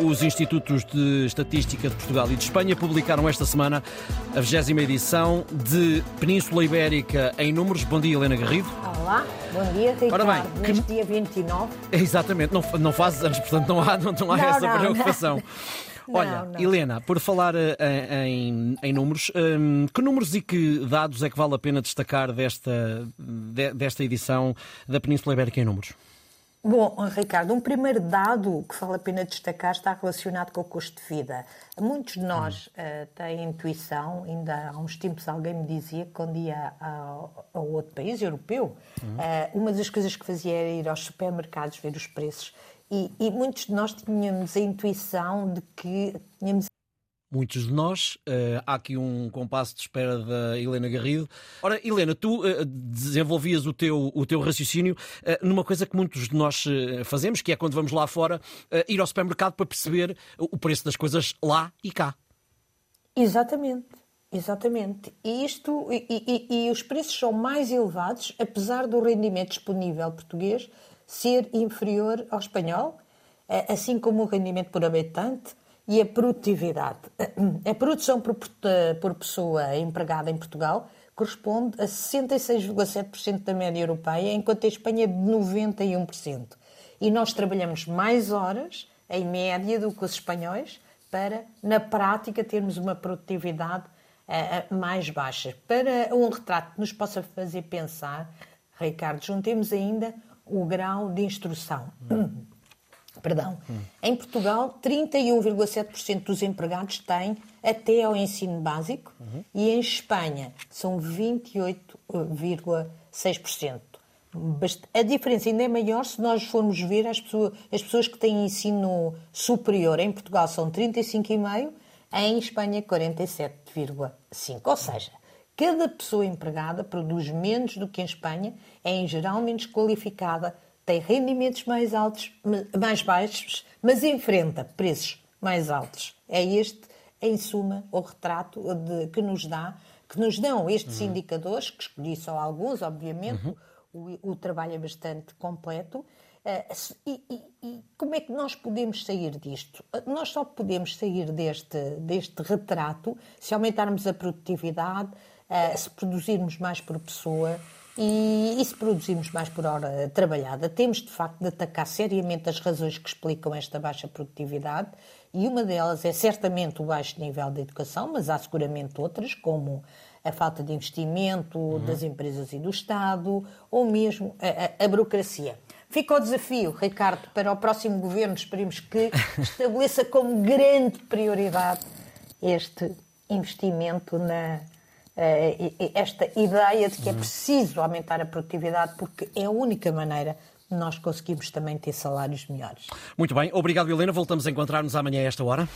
Os Institutos de Estatística de Portugal e de Espanha publicaram esta semana a 20 edição de Península Ibérica em números. Bom dia, Helena Garrido. Olá, bom dia, Ricardo. Ora bem, que- Neste dia 29. Exatamente, não, não fazes anos, portanto não há, não, não há Não, essa não, preocupação. Olha, Não, não. Helena, por falar eh, em, em números, hum, que números e que dados é que vale a pena destacar desta, de- desta edição da Península Ibérica em números? Bom, Ricardo, um primeiro dado que vale a pena destacar está relacionado com o custo de vida. Muitos de nós eh, têm intuição, ainda há uns tempos alguém me dizia que quando ia a, a outro país europeu, eh, uma das coisas que fazia era ir aos supermercados ver os preços. E, e muitos de nós tínhamos a intuição de que tínhamos Muitos de nós. Eh, há aqui um compasso de espera da Helena Garrido. Ora, Helena, tu eh, desenvolvias o teu, o teu raciocínio eh, numa coisa que muitos de nós fazemos, que é quando vamos lá fora, ir ao supermercado para perceber o preço das coisas lá e cá. Exatamente, exatamente. E isto e, e- e os preços são mais elevados, apesar do rendimento disponível português ser inferior ao espanhol, assim como o rendimento por habitante e a produtividade. A produção por, eh, por pessoa empregada em Portugal corresponde a 66,7% da média europeia, enquanto a Espanha é de 91%. E nós trabalhamos mais horas, em média, do que os espanhóis, para, na prática, termos uma produtividade eh, mais baixa. Para um retrato que nos possa fazer pensar, Ricardo, juntemos ainda o grau de instrução. Perdão. Em Portugal, 31,7% dos empregados têm até ao ensino básico e em Espanha são 28,6%. Bast- A diferença ainda é maior se nós formos ver as pessoas, as pessoas que têm ensino superior. Em Portugal são 35,5%, em Espanha 47,5%. Ou seja, cada pessoa empregada produz menos do que em Espanha, é em geral menos qualificada, tem rendimentos mais altos, ma- mais baixos, mas enfrenta preços mais altos. É este, em suma, o retrato de- que nos dá, que nos dão estes indicadores, que escolhi só alguns, obviamente, o, o trabalho é bastante completo. Se- e, e- e como é que nós podemos sair disto? Eh, Nós só podemos sair deste, deste retrato se aumentarmos a produtividade, eh, se produzirmos mais por pessoa e, e se produzirmos mais por hora trabalhada. Temos, de facto, de atacar seriamente as razões que explicam esta baixa produtividade e uma delas é certamente o baixo nível de educação, mas há seguramente outras, como a falta de investimento das empresas e do Estado, ou mesmo a, a- a burocracia. Fica o desafio, Ricardo, para o próximo governo, esperemos que estabeleça como grande prioridade este investimento na. Eh, esta ideia de que é preciso aumentar a produtividade, porque é a única maneira de nós conseguirmos também ter salários melhores. Muito bem, obrigado, Helena. Voltamos a encontrar-nos amanhã a esta hora.